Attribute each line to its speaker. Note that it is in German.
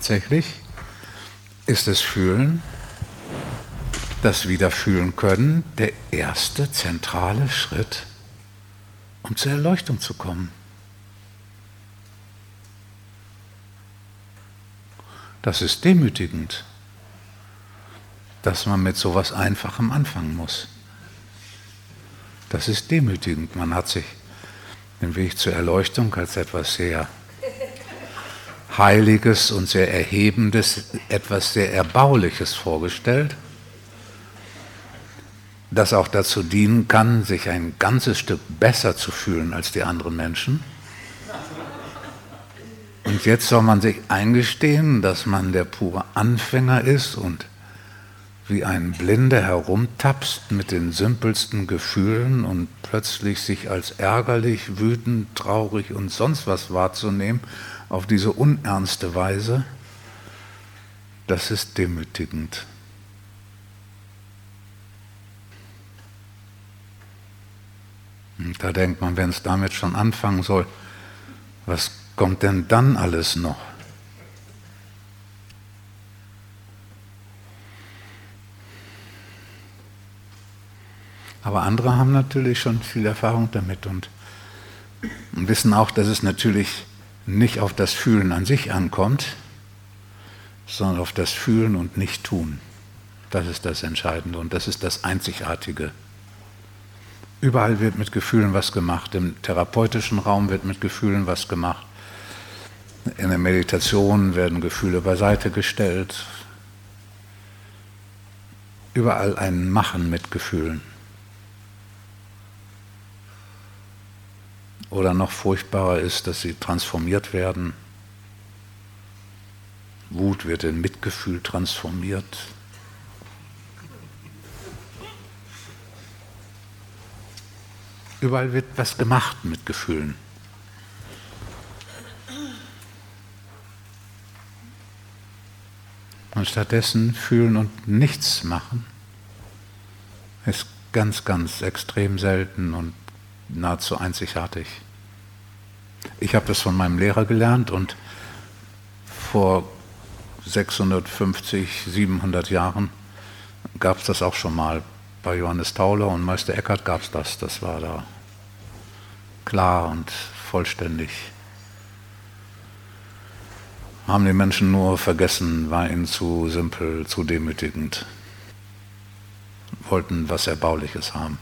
Speaker 1: tatsächlich ist das Fühlen, das Wiederfühlen können, der erste zentrale Schritt, um zur Erleuchtung zu kommen. Das ist demütigend, dass man mit so etwas Einfachem anfangen muss. Das ist demütigend. Man hat sich den Weg zur Erleuchtung als etwas sehr Heiliges und sehr Erhebendes, etwas sehr Erbauliches vorgestellt, das auch dazu dienen kann, sich ein ganzes Stück besser zu fühlen als die anderen Menschen. Und jetzt soll man sich eingestehen, dass man der pure Anfänger ist und wie ein Blinder herumtapst mit den simpelsten Gefühlen und plötzlich sich als ärgerlich, wütend, traurig und sonst was wahrzunehmen, auf diese unernste Weise, das ist demütigend. Und da denkt man, wenn es damit schon anfangen soll, was kommt denn dann alles noch? Aber andere haben natürlich schon viel Erfahrung damit und, wissen auch, dass es natürlich nicht auf das Fühlen an sich ankommt, sondern auf das Fühlen und Nicht-Tun. Das ist das Entscheidende und das ist das Einzigartige. Überall wird mit Gefühlen was gemacht. Im therapeutischen Raum wird mit Gefühlen was gemacht. In der Meditation werden Gefühle beiseite gestellt. Überall ein Machen mit Gefühlen. Oder noch furchtbarer ist, dass sie transformiert werden. Wut wird in Mitgefühl transformiert. Überall wird was gemacht mit Gefühlen. Und stattdessen fühlen und nichts machen ist ganz, ganz extrem selten und nahezu einzigartig. Ich habe das von meinem Lehrer gelernt und vor 650, 700 Jahren gab es das auch schon mal. Bei Johannes Tauler und Meister Eckhart gab es das. Das war da klar und vollständig. Haben die Menschen nur vergessen, war ihnen zu simpel, zu demütigend, wollten was Erbauliches haben.